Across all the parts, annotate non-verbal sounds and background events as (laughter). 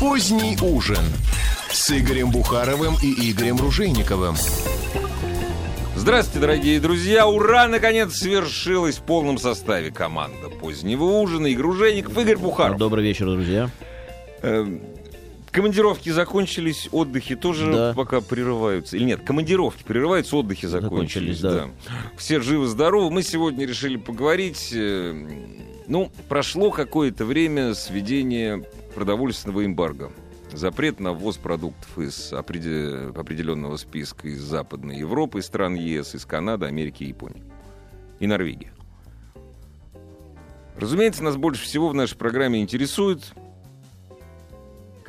Поздний ужин с Игорем Бухаровым и Игорем Ружейниковым. Здравствуйте, дорогие друзья! Ура! Наконец свершилась в полном составе команда позднего ужина. Игорь Ружейников, Игорь Бухаров. Добрый вечер, друзья. Эм, Командировки закончились, отдыхи тоже Да. пока прерываются. Или нет, командировки прерываются, отдыхи закончились. Закончились, Все живы-здоровы. Мы сегодня решили поговорить. э, Ну, прошло какое-то время с продовольственного эмбарго. Запрет на ввоз продуктов из опреде- определенного списка из Западной Европы, из стран ЕС, из Канады, Америки и Японии. И Норвегии. Разумеется, нас больше всего в нашей программе интересует,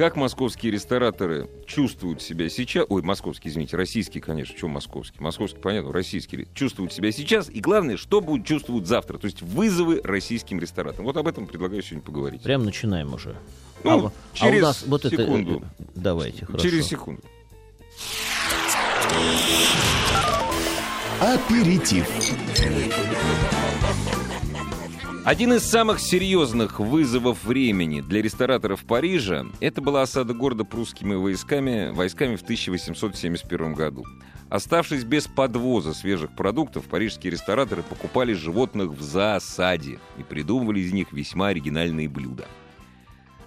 как московские рестораторы чувствуют себя сейчас... Ой, московские, извините, российские, конечно. Чем московские? Московские, понятно, российские. Чувствуют себя сейчас. И главное, что будут чувствовать завтра. То есть вызовы российским рестораторам. Вот об этом предлагаю сегодня поговорить. Прям начинаем уже. Ну, а, а через у нас вот секунду. это... э, Давайте, хорошо. Через секунду. Аперитив. Один из самых серьезных вызовов времени для рестораторов Парижа это была осада города прусскими войсками, войсками в 1871 году. Оставшись без подвоза свежих продуктов, парижские рестораторы покупали животных в засаде и придумывали из них весьма оригинальные блюда.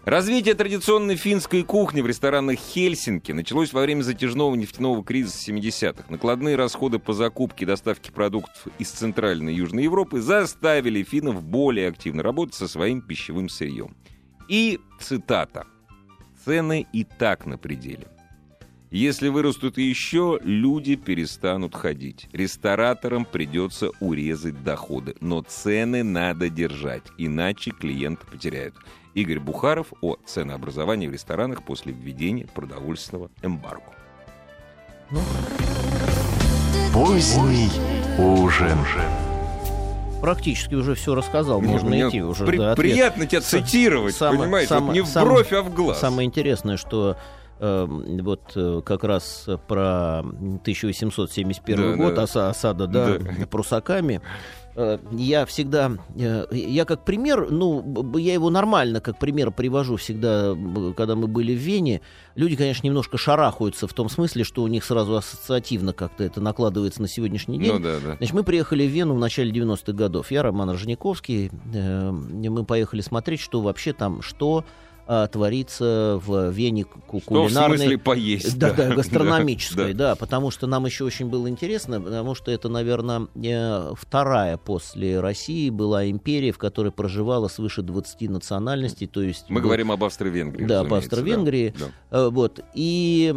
Развитие традиционной финской кухни в ресторанах Хельсинки началось во время затяжного нефтяного кризиса 70-х. Накладные расходы по закупке и доставке продуктов из Центральной и Южной Европы заставили финнов более активно работать со своим пищевым сырьем. И, цитата, «Цены и так на пределе. Если вырастут еще, люди перестанут ходить. Рестораторам придется урезать доходы, но цены надо держать, иначе клиенты потеряют. Игорь Бухаров о ценообразовании в ресторанах после введения продовольственного эмбарго. Поздний ужин. Практически уже все рассказал, можно Мне идти уже. при- ответа. приятно тебя цитировать, самое- понимаете? самое- вот не в самое- бровь, а в глаз. Самое интересное, что э, вот э, как раз про 1871 Да, год, да. оса- осада, да, Да. прусаками, я всегда, э, я как пример, ну, я его нормально как пример привожу всегда, когда мы были в Вене. Люди, конечно, немножко шарахаются в том смысле, что у них сразу ассоциативно как-то это накладывается на сегодняшний день. Ну да, да. Значит, мы приехали в Вену в начале 90-х годов. Я, Роман Рожниковский. э, мы поехали смотреть, что вообще там, что а, творится в Вене ку- Что в кулинарной... смысле поесть? Да, (laughs) да, гастрономической, Да, да, потому что нам еще очень было интересно, потому что это, наверное, э, вторая после России была империя, в которой проживало свыше 20 национальностей, то есть... Мы был- говорим об Австро-Венгрии. Да, разумеется, Австро-Венгрии. да. Э, Вот. И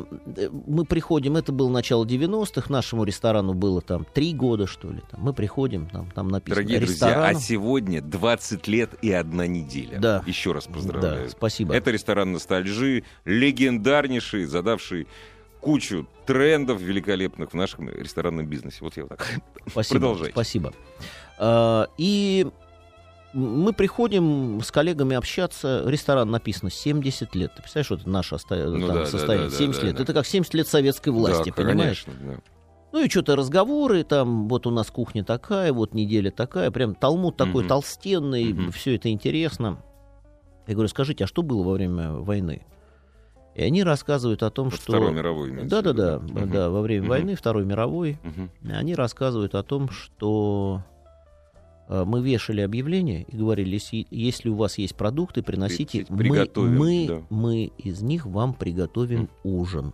мы приходим, это было начало 90-х, нашему ресторану было там три года, что ли. Там. Мы приходим, там, там написано Дорогие друзья, а ресторану. сегодня 20 лет и одна неделя. Да. Еще раз поздравляю. Да, спасибо. Это ресторан ностальжи, легендарнейший, задавший кучу трендов великолепных в нашем ресторанном бизнесе. Вот я вот так. (laughs) Спасибо. Продолжайте. Спасибо. А, И мы приходим с коллегами общаться. Ресторан написано 70 лет. Ты представляешь, вот наше оста- Ну там да, да, состояние да, 70 да, лет. да. Это как 70 лет советской власти, Да, понимаешь? конечно, да. Ну и что-то разговоры, там, вот у нас кухня такая, вот неделя такая, прям талмуд такой Мгм. толстенный, Мгм. все это интересно. Я говорю, скажите, а что было во время войны? И они рассказывают о том, Вот что... Второй мировой. Да, да, да, Мгм. да, во время Мгм. войны, Второй мировой, Мгм. они рассказывают о том, что э, мы вешали объявление и говорили, если, если у вас есть продукты, приносите, При- мы, мы, да. мы из них вам приготовим ужин.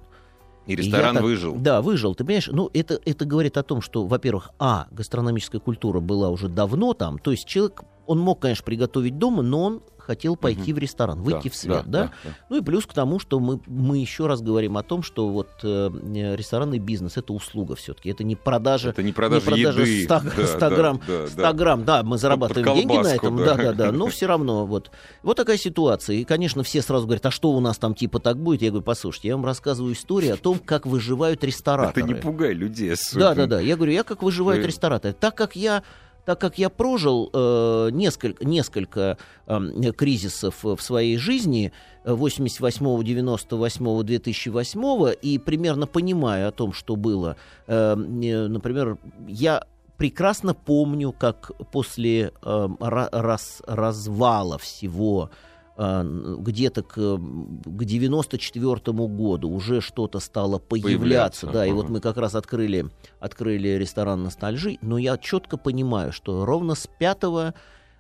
И И ресторан я так- выжил. Да, выжил. Ты понимаешь, ну это, это говорит о том, что, во-первых, а, гастрономическая культура была уже давно там, то есть человек, он мог, конечно, приготовить дома, но он хотел пойти в ресторан, выйти Да, в свет, да, да? да, да. Ну и плюс к тому, что мы, мы еще раз говорим о том, что вот э, э, ресторанный бизнес это услуга все-таки, это не продажа, Это не продажа не продажа еды. 100, Да, 100 да, грамм, да, 100 да. грамм, да, мы зарабатываем Под деньги на колбаску, этом, да. да, да, да, но все равно вот, вот такая ситуация. И, конечно, все сразу говорят, а что у нас там типа так будет? Я говорю, послушайте, я вам рассказываю историю о том, как выживают рестораторы. Это не пугай людей. Да, да, да. Я говорю, я как выживают Вы- рестораторы. Так как я так как я прожил э, несколько, несколько э, кризисов в своей жизни, э, 88, 98, 2008, и примерно понимаю о том, что было, э, э, например, я прекрасно помню, как после э, ра- раз- развала всего где-то к, к 94 году уже что-то стало появляться, Появляться, да, и ага. вот мы как раз открыли, открыли ресторан «Ностальжи», но я четко понимаю, что ровно с 5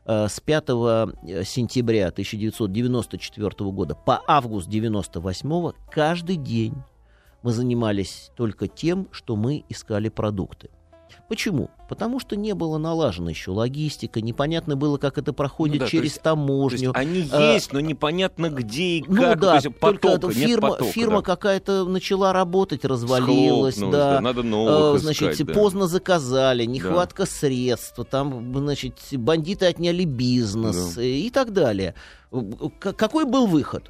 э, с 5 сентября 1994 года по август 98 каждый день мы занимались только тем, что мы искали продукты. Почему? Потому что не было налажена еще логистика, непонятно было, как это проходит Ну да, то через есть- То таможню. есть они А, есть, но непонятно где и как. Ну То да, есть только потока, нет фирма, потока, фирма да. какая-то начала работать, развалилась, Схлопнулась, да. Надо новых значит, искать, да. поздно заказали, нехватка средств, там, значит, бандиты отняли бизнес Да. и так далее. Какой был выход?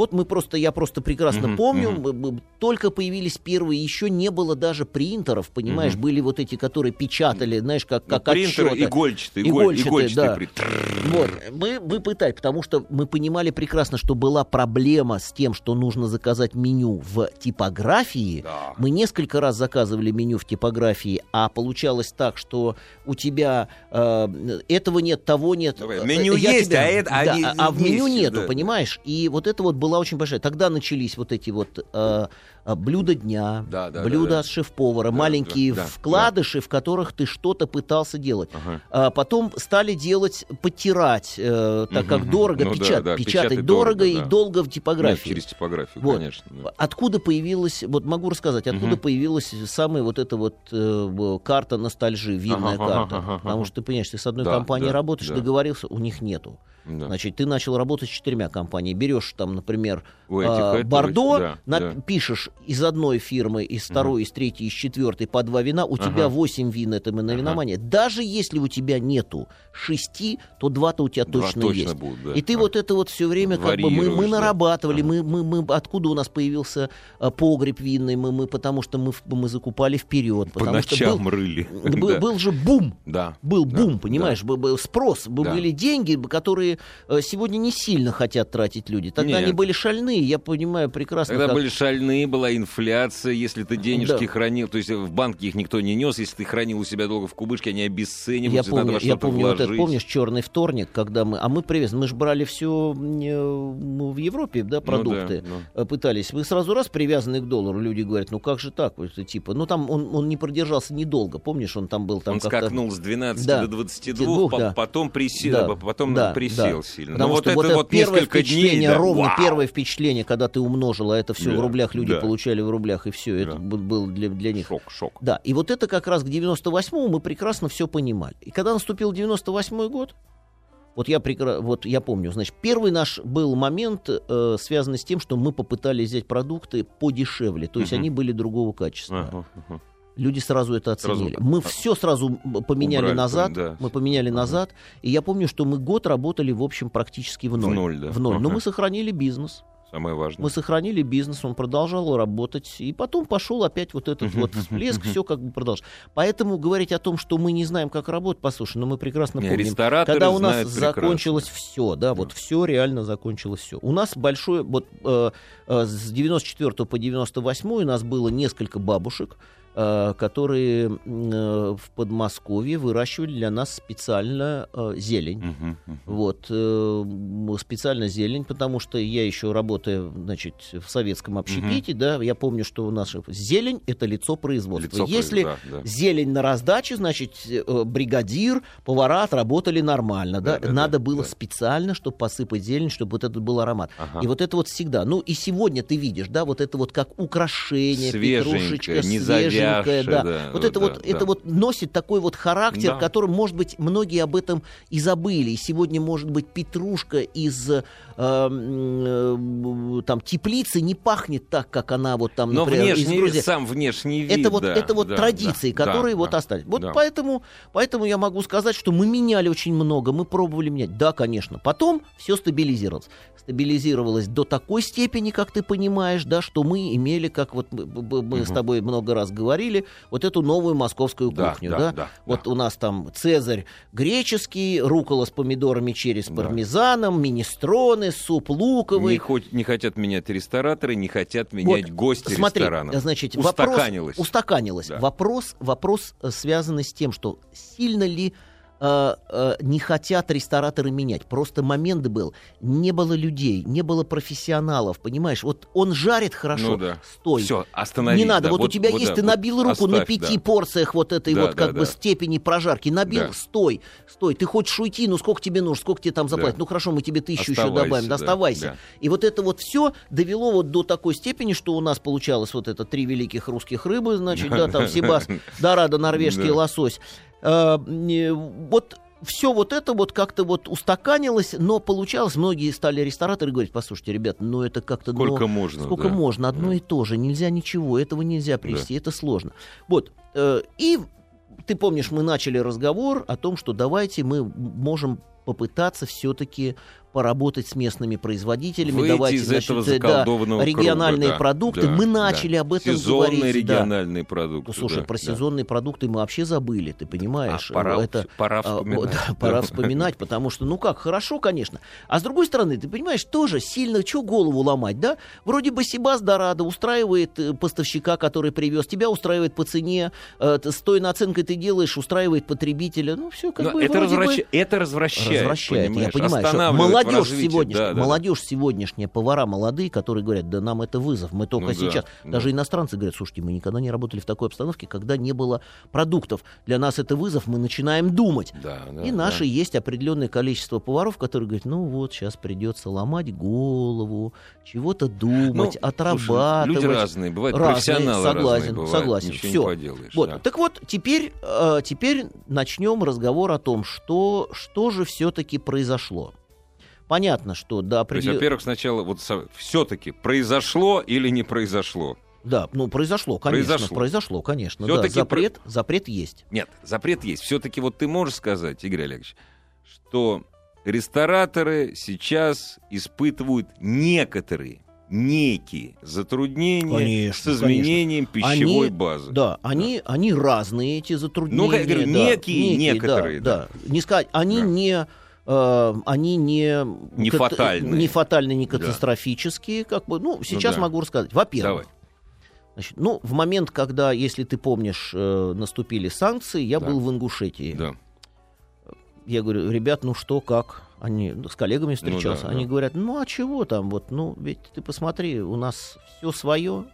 Вот мы просто, я просто прекрасно Мгм, помню, б- б- только появились первые, еще не было даже принтеров, понимаешь, Мгм. были вот эти, которые печатали, знаешь, как, Ну, как принтеры отчеты. игольчатые, иголь- Игольчатые, игольчатые да. при- Вот, мы, мы пытались, потому что мы понимали прекрасно, что была проблема с тем, что нужно заказать меню в типографии. Да. Мы несколько раз заказывали меню в типографии, а получалось так, что у тебя э, этого нет, того нет. Давай, Э, меню я есть, тебя- а это- да, а, а в меню нету, да. понимаешь? И вот это вот была очень большая. Тогда начались вот эти вот э, э, блюда дня, Да, да, блюда да, да. шеф-повара, Да, маленькие да, да, вкладыши, в которых ты что-то пытался делать. Ага. А потом стали делать, потирать, э, так как Мгм. дорого, Ну да, печат- да, печатать печатать дорого, дорого, и да. долго в Нет, типографии. через типографию, Вот. конечно. да. Откуда появилась, вот могу рассказать, откуда Мгм. появилась самая вот эта вот э, карта ностальжи, винная Ага, карта. ага, ага, Потому что ты понимаешь, ты с одной Да, компанией да, работаешь, да. договорился, у них нету. Да. Значит, ты начал работать с четырьмя компаниями. Берешь там, например, У а, этого, Бордо, да, на- да. пишешь из одной фирмы, из второй, из третьей, из четвертой по два вина, у тебя Ага. восемь вин, это мы на Ага. виномане. Даже если у тебя нету шести, то два-то у тебя точно, точно есть. будут, да. И ты А. вот это вот все время как бы мы, мы да. нарабатывали, Ага. мы, мы, мы откуда у нас появился а, погреб винный, мы, мы потому что мы, мы закупали вперед, По потому что ночам был, рыли. (laughs) был, Да. был же бум. Да. Был Да, бум, понимаешь, был, был спрос, Да. были деньги, которые э, сегодня не сильно хотят тратить люди. Тогда Нет. они были шальные, я понимаю прекрасно. Тогда как- были шальные, была инфляция, если ты денежки Да. хранил, то есть в банке их никто не нес, если ты хранил у себя долго в кубышке, они Я обесцениваются, надо помню, во я помню вот это, помнишь, черный вторник, когда мы, а мы привез, мы же брали все в Европе, да, Ну да, продукты, ну. э, пытались. Вы сразу раз привязаны к доллару, люди говорят, ну как же так, Вот типа, ну там он, он не продержался недолго, помнишь, он там был там Он скакнул с 12 Да. до 22, Двух, по- да. потом, присел, Да, потом да, присел да. сильно. Потому Но что вот это вот первое несколько дней, впечатление, да, ровно вау! первое впечатление, когда ты умножила это все в Да, рублях, люди да. Получали в рублях, и все, это Да. был- был для, для них Шок, шок. Да, и вот это как раз к 98-му мы прекрасно все понимали. И когда наступил 98-й год, вот я, прекра... вот я помню, значит, первый наш был момент, э, связанный с тем, что мы попытались взять продукты подешевле, то есть они были другого качества. Люди сразу это Сразу оценили. так. Мы А. все сразу поменяли Убрали, назад, да. мы поменяли Ага. назад, и я помню, что мы год работали, в общем, практически в В ноль. ноль, да. В ноль. Но Ага. мы сохранили бизнес. Самое важное. Мы сохранили бизнес, он продолжал работать, и потом пошел опять вот этот вот (laughs) всплеск, все как бы продолжалось. Поэтому говорить о том, что мы не знаем, как работать, послушай, ну мы прекрасно помним, когда у нас закончилось все, да, вот все реально закончилось все. У нас большое, вот э, э, с 94 по 98 у нас было несколько бабушек, которые м, э, в Подмосковье выращивали для нас специально э, зелень. Мгм, мгм. Вот, э, специально зелень, потому что я еще работаю, значит, в советском общепите, да, я помню, что у нас зелень — это лицо производства. Лицо Если произ- да, да. зелень на раздаче, значит, э, бригадир, повара отработали нормально, да, Да, да, надо да, было да. специально, чтобы посыпать зелень, чтобы вот этот был аромат. Ага. И вот это вот всегда, ну и сегодня ты видишь, да, вот это вот как украшение, Свеженькое, петрушечка, свеженькая, завязшее, да. да, Вот да, это да, вот, да. это вот носит такой вот характер, Да. которым, может быть, многие об этом и забыли. И сегодня, может быть, петрушка из э, э, там теплицы не пахнет так, как она вот там, Но например, из внешний, Грузии. сам внешний вид, Это вот, да, это вот да, традиции, да, которые да, вот да, остались. Вот да. поэтому, поэтому я могу сказать, что мы меняли очень много, мы пробовали менять. Да, конечно. Потом все стабилизировалось. Стабилизировалось до такой степени, как ты понимаешь, да, что мы имели, как вот мы, мы- мы с тобой много раз говорили, вот эту новую московскую Да, кухню, да, да. да, вот да. у нас там цезарь греческий, рукола с помидорами через Да. пармезаном, министроны, суп луковый. Не, хоть- не хотят менять рестораторы, не хотят менять Вот, гости Смотри, ресторанов. значит, вопрос, Устаканилось. устаканилось. Да. Вопрос, вопрос э, связанный с тем, что сильно ли э, э, не хотят рестораторы менять. Просто момент был, не было людей, не было профессионалов, понимаешь? Вот он жарит хорошо, Ну да. стой. Все, остановись. Не надо, да, вот, у тебя есть, да, ты вот набил руку на оставь, пяти да. порциях вот этой Да, вот как да, бы да. степени прожарки, набил, Да. стой, стой, ты хочешь уйти, ну сколько тебе нужно, сколько тебе там заплатят, Да. ну хорошо, мы тебе тысячу еще Оставайся, добавим, да, оставайся. да. И вот это вот все довело вот до такой степени, что у нас получалось вот это три великих русских рыбы, значит, да, там Себас, Дорадо, норвежский лосось. Э, Вот все вот это вот как-то вот устаканилось, но получалось, многие стали рестораторы говорить, послушайте, ребят, ну это как-то... ну, Сколько можно, Сколько да. можно, одно и то же, нельзя ничего, этого нельзя привести, это сложно. Вот, э, и ты помнишь, мы начали разговор о том, что давайте мы можем попытаться все-таки поработать с местными производителями, Выйти давайте из значит, этого э, да, региональные круга, да, продукты. да, мы да. начали об этом Сезонные говорить. да. региональные продукты. Ну, слушай, да, про да. сезонные продукты мы вообще забыли, ты понимаешь? А, пора, это, пора а, вспоминать. да, пора вспоминать, потому что, ну как, хорошо, конечно. А с другой стороны, ты понимаешь, тоже сильно, что голову ломать, да? Вроде бы Сибас Дорадо устраивает э, поставщика, который привез, тебя устраивает по цене, э, с той наценкой ты делаешь, устраивает потребителя. Ну, все как Но бы это, вроде бы- развращ- это развращает, Развращает, я понимаешь, понимаю. что молодежь сегодняшняя, да, да, да. молодежь сегодняшняя, повара молодые, которые говорят, да нам это вызов, мы только Ну да, сейчас. да. Даже иностранцы говорят, слушайте, мы никогда не работали в такой обстановке, когда не было продуктов. Для нас это вызов, мы начинаем думать. Да, да, И да. наши есть определенное количество поваров, которые говорят, ну вот, сейчас придется ломать голову, чего-то думать, Ну, слушай, отрабатывать. люди разные, бывают Разные, профессионалы согласен, разные бывают, согласен. ничего Всё. не поделаешь. Вот. да. Так вот, теперь, э, теперь начнем разговор о том, что, что же все-таки произошло. Понятно, что до То есть, определенного... во-первых, сначала вот все-таки произошло или не произошло? Да, ну произошло, конечно, Произошло. произошло, конечно. Да, Всё-таки запрет, запрет есть. Нет, запрет есть. Все-таки вот ты можешь сказать, Игорь Олегович, что рестораторы сейчас испытывают некоторые, некие затруднения Конечно, с изменением пищевой Они- базы. Да, они, они разные, эти затруднения. Ну, я говорю, да, некие, некоторые, Да, да. Не сказать, они Да. не... э, они не, Не кат- фатальные. не фатальные, не Да. катастрофические, как бы. Ну, сейчас да. могу рассказать. Во-первых, значит, ну, в момент, когда, если ты помнишь, э, наступили санкции, я Да. был в Ингушетии. Да. Я говорю, ребят, ну что, как? Они ну, с коллегами встречался. да, Они да. говорят, ну а чего там? Вот, ну, ведь ты посмотри, у нас все свое.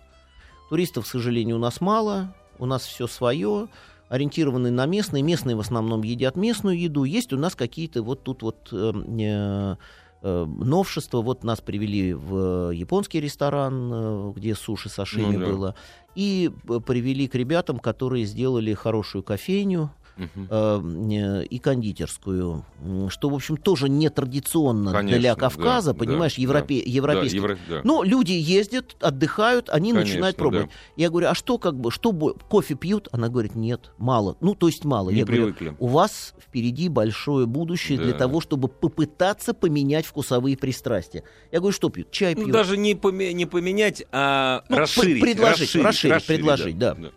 Туристов, к сожалению, у нас мало. У нас все свое. Ориентированы на местные. Местные в основном едят местную еду. Есть у нас какие-то вот тут вот э, э, э, новшества. Вот нас привели в японский ресторан, э, где суши сашими Ну да. было. И э, привели к ребятам, которые сделали хорошую кофейню Э, и кондитерскую, что, в общем, тоже нетрадиционно Конечно, для Кавказа, да, понимаешь, да, европе- да. европейский. Да, евро- да. Но люди ездят, отдыхают, они Конечно, начинают пробовать. да. Я говорю, а что как бы, что кофе пьют? Она говорит, нет, мало. Ну, то есть мало. Не Я говорю, привыкли. у вас впереди большое будущее для Да. того, чтобы попытаться поменять вкусовые пристрастия. Я говорю, что пьют? Чай Ну, пьют. даже не, поме- не поменять, а Ну, расширить. предложить, расширить, расширить, предложить, да. А,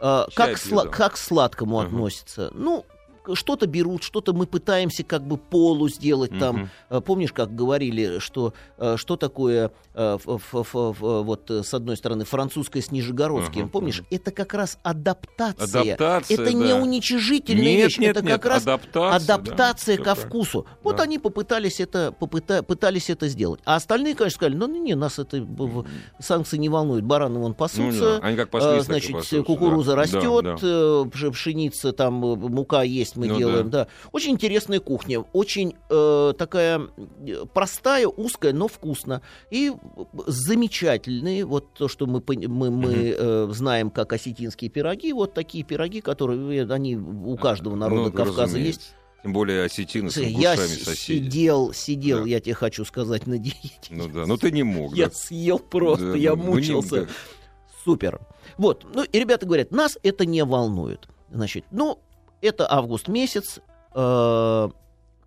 Чай как, сла- как к сладкому Ага. относится? Ну, что-то берут, что-то мы пытаемся как бы полу сделать там. Э, Помнишь, как говорили, что э, что такое э, ф- ф- ф- ф- вот с одной стороны французское с нижегородским? Ага, Помнишь, это как раз адаптация. Адаптация, это не да. уничижительная Нет, вещь, нет, это нет, как раз адаптация, адаптация да, ко вкусу. Вот Да. они попытались это, попыта- пытались это сделать. А остальные, конечно, сказали, ну не, не, нас это санкции не волнуют, бараны вон Ну пасутся. да, Они как паслись, Значит, пасутся, кукуруза да. растет, Да, да. пш- пшеница, там мука есть, мы Ну делаем, да. Очень интересная кухня, очень э, такая э, простая, узкая, но вкусно. И замечательные, вот то, что мы, мы, мы э, знаем как осетинские пироги, вот такие пироги, которые, э, они у каждого народа Ну, Кавказа разумеется. есть. Тем более осетины с Я соседи. сидел, сидел, Да. я тебе хочу сказать, на диете. Ну да, ну ты не мог, Я да. съел просто, Да, я ну, ну, не- мучился. да. Супер. Вот. Ну, и ребята говорят, нас это не волнует. Значит, ну, это август месяц. Э,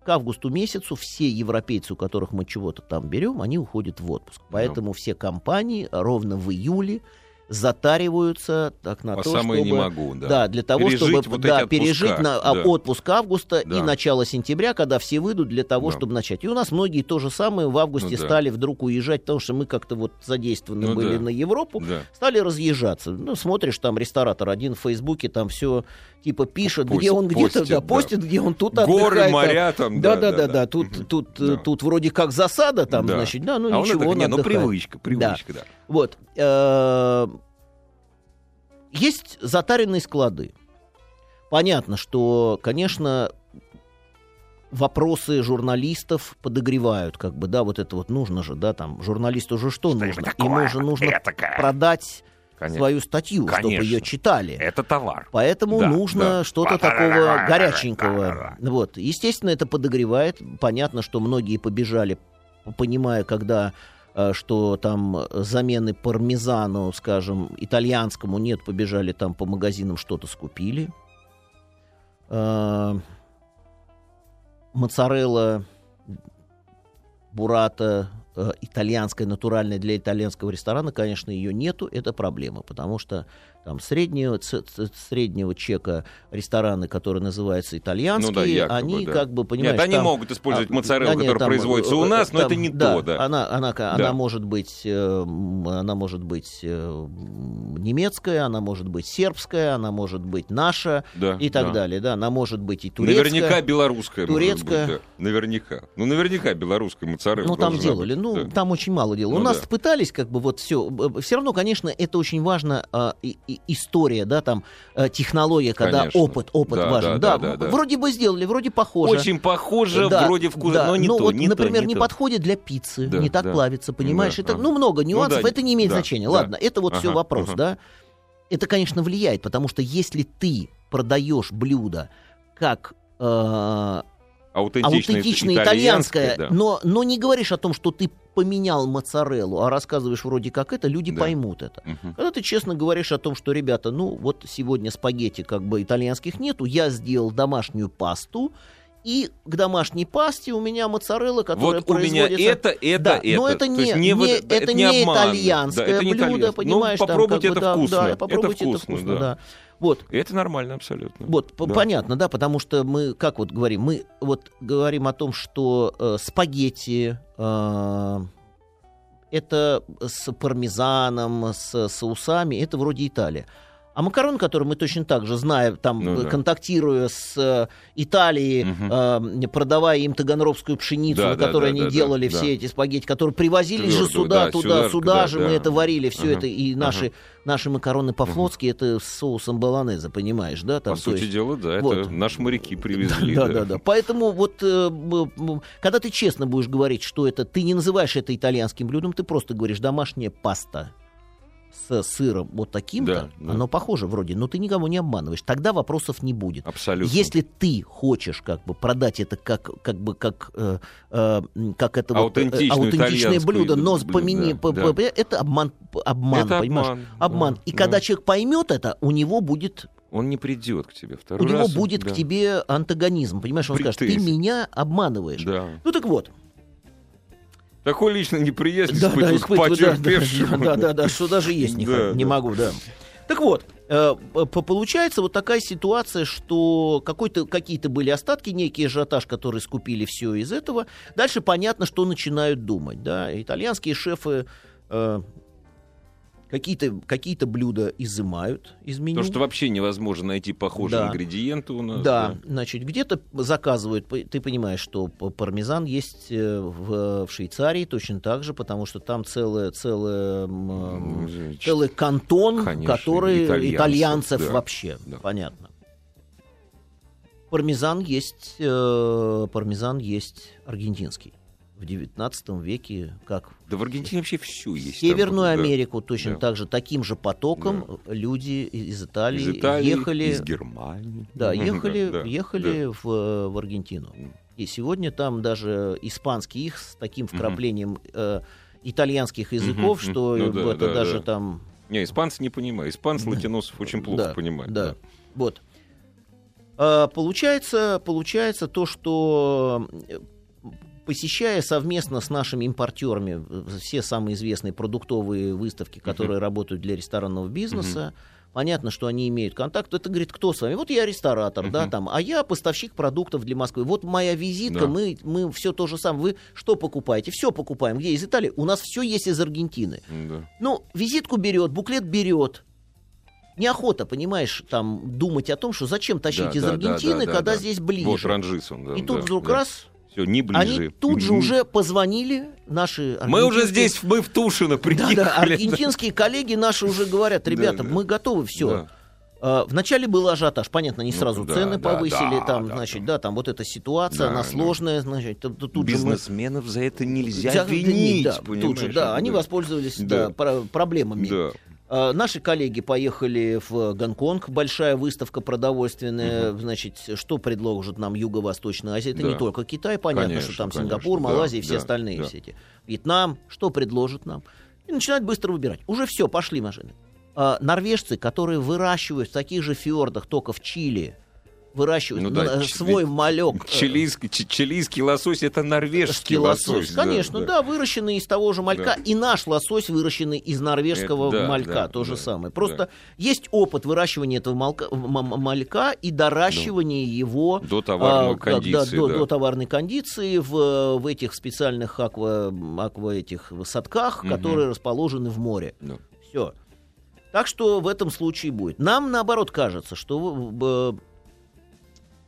к августу месяцу все европейцы, у которых мы чего-то там берем, они уходят в отпуск. Поэтому все компании ровно в июле затариваются так на По то, самое чтобы... не могу, да. Да, для того, Пережить чтобы вот да, пережить на, а, да. отпуск августа Да. и начало сентября, когда все выйдут для того, Да. чтобы начать. И у нас многие то же самое в августе Ну да. стали вдруг уезжать, потому что мы как-то вот задействованы Ну были да. на Европу, Да. стали разъезжаться. Ну, смотришь, там ресторатор один в Фейсбуке, там все типа пишет, Постит, где он где-то постит, да, да. постит, где он тут Горы, отдыхает. моря там, Да, да, да, да, да, да. да. Тут, Мгм. тут, Да. э, тут вроде как засада, там, Да. значит, да, ну а ничего, он не, ну привычка, привычка, да. Вот. Есть затаренные склады. Понятно, что, конечно, вопросы журналистов подогревают, как бы, да, вот это вот нужно же, да, там, журналисту же что, нужно? Ему же нужно продать Конечно. свою статью, чтобы Конечно. ее читали. Это товар. Поэтому Да, нужно да. что-то такого горяченького. Вот. Естественно, это подогревает. Понятно, что многие побежали, понимая, когда что там замены пармезану, скажем, итальянскому нет, побежали там по магазинам что-то скупили. Э, Моцарелла, бурата, э, итальянская, натуральная для итальянского ресторана, конечно, ее нету, это проблема, потому что там среднего, среднего чека рестораны, которые называются итальянские, Ну да, якобы, они да. как бы, понимаешь, Нет, они там- могут использовать а, моцареллу, нет, которая там, производится у э, нас, но там, это не да, то, да. Она, она, Да. она может быть, э, она может быть э, немецкая, она может быть сербская, она может быть наша Да, и так да. далее, да, она может быть и турецкая. Наверняка белорусская. турецкая. быть, да. Наверняка. Ну, наверняка белорусская моцарелла. Ну, там делали. быть, Ну, да. там очень мало делали. Ну, У нас да. пытались, как бы, вот все. Все равно, конечно, это очень важно, а, и- и- история, да, там, э, технология, когда Конечно. опыт, опыт Да, важен. да, Да, да, да, вроде бы сделали, вроде похоже. Очень похоже, Да, вроде вкусно, да. но не ну, то, вот, не то, например, не не то. подходит для пиццы, Да, не так да. плавится, понимаешь? Да, это, ага. ну, много нюансов, да, это не имеет да, значения. да. Ладно, это вот все Ага, вопрос, ага. да? Это, конечно, влияет, потому что если ты продаешь блюдо как э, Аутентичное, аутентичное итальянское, итальянское, да. но, но не говоришь о том, что ты поменял моцареллу, а рассказываешь вроде как это, люди Да. поймут это. Мгм. Когда ты честно говоришь о том, что, ребята, ну вот сегодня спагетти как бы итальянских нету, я сделал домашнюю пасту, и к домашней пасте у меня моцарелла, которая Вот у меня это, это, да, это. но это То не, есть не- вот это, не, обман. итальянское Да, это не блюдо, итальянское. понимаешь? Ну, там попробуйте как бы, это да, вкусно. Да, попробуйте это это вкусно, вкусно, да. да. Вот, И это нормально абсолютно. вот, Да. понятно, да, потому что мы, как вот говорим, мы вот говорим о том, что э, спагетти э, это с пармезаном, с соусами, это вроде Италия. А макароны, которые мы точно так же знаем, там, Ну э, да. контактируя с э, Италией, Мгм. э, продавая им таганровскую пшеницу, Да, на которой да, они да, делали да, все да. эти спагетти, которые привозили же Твердую, сюда, да, туда, сюда сюда, же, же да, мы это варили, все Ага. это, и наши, наши макароны по-флотски, это с соусом баланеза, понимаешь, да? Там, По сути есть- дела, да, вот. это наши моряки привезли. да, да, да. Поэтому вот, э, когда ты честно будешь говорить, что это, ты не называешь это итальянским блюдом, ты просто говоришь домашняя паста с сыром вот таким-то, Да, да. оно похоже вроде, но ты никого не обманываешь. Тогда вопросов не будет. Абсолютно. Если ты хочешь как бы продать это как как бы как э, э, как это вот, э, аутентичное блюдо, но помени- да, по- да. по- это обман обман, Это понимаешь? обман, Обман. да, И да. когда человек поймет это, у него будет Он не придет к тебе у второй него раз. будет да. к тебе антагонизм, понимаешь? Он скажет, ты меня обманываешь. Да. Ну так вот. Такой личной неприязни Да, да, к испытываю, да, да, потерпевшему. да, да, да, что даже есть не, Да, не да. могу, да. Так вот, э, по- получается вот такая ситуация, что какой-то, какие-то были остатки, некий ажиотаж, который скупили все из этого. Дальше понятно, что начинают думать, да. Итальянские шефы э, какие-то, какие-то блюда изымают из меню. То, что вообще невозможно найти похожие Да. ингредиенты у нас. Да, значит, где-то заказывают, ты понимаешь, что пармезан есть э, в, в Швейцарии точно так же, потому что там целое, целое, Ну, целый кантон, конечно, который итальянцев, итальянцев, да, вообще, да. понятно. Пармезан есть, э, пармезан есть аргентинский. В 19 веке, как Да в Аргентине вообще все есть. Северную там, да. Америку точно да. так же, таким же потоком люди из Италии, Из Италии, ехали из Германии. да, (laughs) ехали, Да, ехали да. В, в Аргентину. И сегодня там даже испанский их с таким вкраплением э, итальянских языков, что ну да, это да, даже да. там... Не, испанцы не понимают. Испанцы Да. латиносов очень плохо да, понимают. Да, вот. А, получается, получается то, что посещая совместно с нашими импортерами э, все самые известные продуктовые выставки, которые работают для ресторанного бизнеса, Понятно, что они имеют контакт. Это говорит, кто с вами? Вот я ресторатор, да, там, а я поставщик продуктов для Москвы. Вот моя визитка, Да. мы, мы все то же самое. Вы что покупаете? Все покупаем. Где? Из Италии? У нас все есть из Аргентины. Да. Ну, визитку берет, буклет берет. Неохота, понимаешь, там думать о том, что зачем тащить Да, из да, да, Аргентины, да, когда да. здесь ближе. Вот Ранжис он, да. И тут да, вдруг да. раз, Все, не ближе. они тут же уже позвонили, наши Мы уже здесь, мы в Тушино приехали. Да, да, аргентинские коллеги наши уже говорят, ребята, да. мы готовы, все. Да. А, Вначале был ажиотаж, понятно, не Ну, сразу да, цены да, повысили, да, там, да, значит, да. да, там вот эта ситуация, Да, она да. сложная, значит, тут, тут же мы... Бизнесменов за это нельзя Взя- винить, да, тут же, да, они воспользовались да. Да. про- проблемами. Да. А, Наши коллеги поехали в Гонконг, большая выставка продовольственная, значит, что предложит нам Юго-Восточная Азия, это Да. не только Китай, понятно, Конечно, что там конечно, Сингапур, да, Малайзия и все да, остальные да. все эти. Вьетнам, что предложит нам? И начинают быстро выбирать. Уже все, пошли машины. А, норвежцы, которые выращивают в таких же фьордах, только в Чили, выращивают Ну да, (laughs) свой малек. Чилийский, чилийский лосось это норвежский Ский лосось, да, конечно, да, выращенный из того же малька. Да. И наш лосось выращенный из норвежского Это да, малька, да, то же да, самое. да. Просто есть опыт выращивания этого малка, м- м- малька и доращивания его До товарной а, кондиции, до, да. до товарной кондиции в, в этих специальных аква, аква этих садках, Мгм. которые расположены в море. Да. Все. Так что в этом случае будет. Нам, наоборот, кажется, что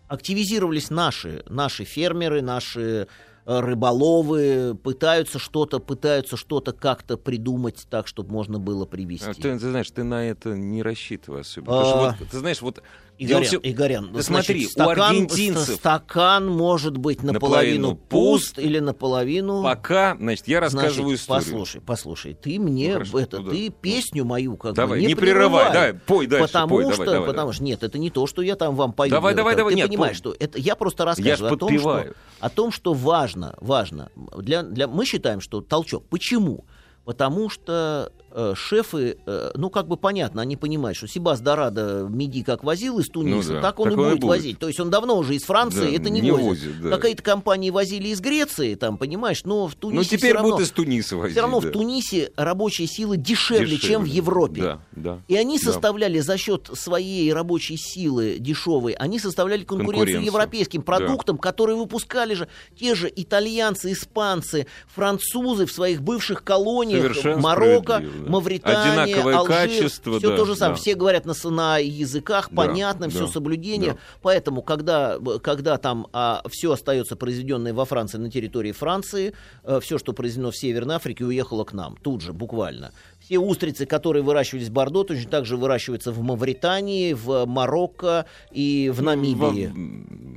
активизировались наши, наши фермеры, наши э, рыболовы, пытаются что-то, пытаются что-то как-то придумать так, чтобы можно было привезти. А ты, ты знаешь, ты на это не рассчитывай особенно. А. Что вот, ты знаешь, вот Игорян, всё- Игорян, Ты значит, смотри, у стакан, аргентинцев- ст- стакан может быть наполовину, Наполовину пуст, или наполовину... пока, значит, я рассказываю Значит, историю. Послушай, послушай, ты мне Ну, хорошо, это, ну да. ты песню мою как Давай, бы не, не прерывай, прерывай. давай, пой дальше, потому пой, что, давай, давай, потому что нет, это не то, что я там вам пою. Давай, Это- давай, давай, ты нет, понимаешь, пой. что это я просто Я рассказываю ж о том, что о том, что важно, важно для для мы считаем, что толчок. Почему? Потому что э, шефы, э, ну, как бы понятно, они понимают, что Сибас Дорадо меди как возил из Туниса, Ну да, так он так и он будет будет. возить. То есть он давно уже из Франции Да, это не, не возит. возит, да. Какие-то компании возили из Греции, там, понимаешь, но в Тунисе Ну, всё теперь равно... будут из Туниса возить. Все равно да. в Тунисе рабочая сила дешевле, чем в Дешевле. Европе. Да, да. И они да. составляли за счет своей рабочей силы дешевой, они составляли конкуренцию, Конкуренцию. европейским продуктам, которые выпускали же те же итальянцы, испанцы, французы в своих бывших колониях, Совершенно Марокко, да. Мавритания, Одинаковое Алжир, качество, все да, то же самое. да. Все говорят на, на языках, Да, понятно, да, все соблюдение. да. Поэтому, когда, когда там все остается произведенное во Франции, на территории Франции, все, что произведено в Северной Африке, уехало к нам, тут же, буквально. Все устрицы, которые выращивались в Бордо, точно так же выращиваются в Мавритании, в Марокко и в Намибии.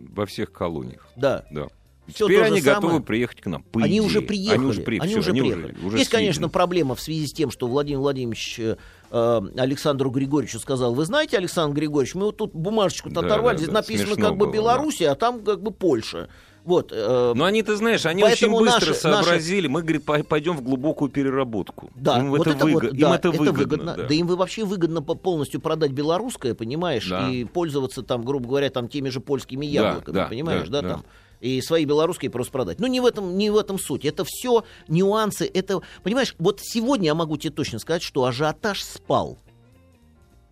Во, во всех колониях. Да. Да. Всё Теперь они самое. готовы приехать к нам. по Они идее. уже приехали. Они уже, при- Они уже они приехали. уже Есть, конечно, проблема в связи с тем, что Владимир Владимирович э, э, Александру Григорьевичу сказал, вы знаете, Александр Григорьевич, мы вот тут бумажечку-то Да, оторвали, да, здесь да, написано как бы было, Белоруссия, а там как бы Польша. Вот. э, Но они, ты знаешь, они очень быстро наши- наши- сообразили. Мы, говорит, по- пойдем в глубокую переработку. Да, им вот это, это выго- вот, им да, это выгодно. да. да. им вообще выгодно по- полностью продать белорусское, понимаешь, Да. и пользоваться там, грубо говоря, там теми же польскими Да, яблоками, да, понимаешь, да, да, да. там. И свои белорусские просто продать. Ну, не в этом, не в этом суть. Это все нюансы. Это, понимаешь, вот сегодня я могу тебе точно сказать, что ажиотаж спал.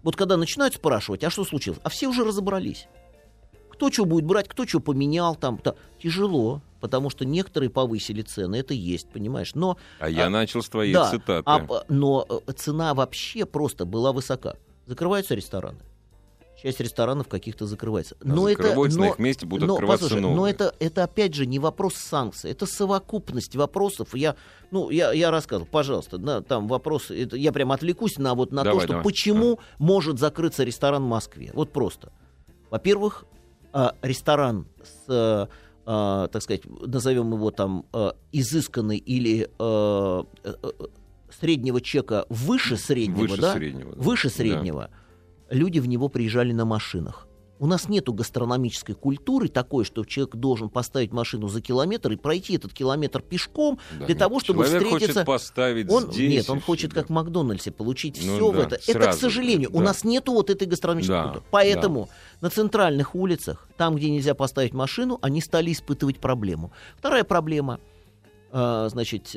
Вот когда начинают спрашивать, а что случилось? А все уже разобрались. Кто что будет брать, кто что поменял там. то Тяжело, потому что некоторые повысили цены, это есть, понимаешь. Но А я а, начал с твоей да, цитаты. а но э, цена вообще просто была высока. Закрываются рестораны. Часть ресторанов каких-то закрывается. А Но это, закрываются, на но, их месте будут но, открываться послушай, но новые. это, это опять же не вопрос санкций, это совокупность вопросов. Я, ну, я, я рассказывал, пожалуйста, на, там вопрос, это, я прям отвлекусь на вот на то, Давай, что давай. почему может закрыться ресторан в Москве. Вот просто. Во-первых, а, ресторан с, э, а, так сказать, назовем его там изысканный или э, э, среднего чека выше среднего, Выше да? среднего, да. Выше Да. Люди в него приезжали на машинах. У нас нету гастрономической культуры такой, что человек должен поставить машину за километр и пройти этот километр пешком Да для нет, того, чтобы человек встретиться. хочет поставить Он, здесь. нет, он хочет, как в Макдональдсе, получить Ну все в да, это. Это, к сразу, сожалению, у да. нас нету вот этой гастрономической Да, культуры. Поэтому на центральных улицах, там, где нельзя поставить машину, они стали испытывать проблему. Вторая проблема, э, значит,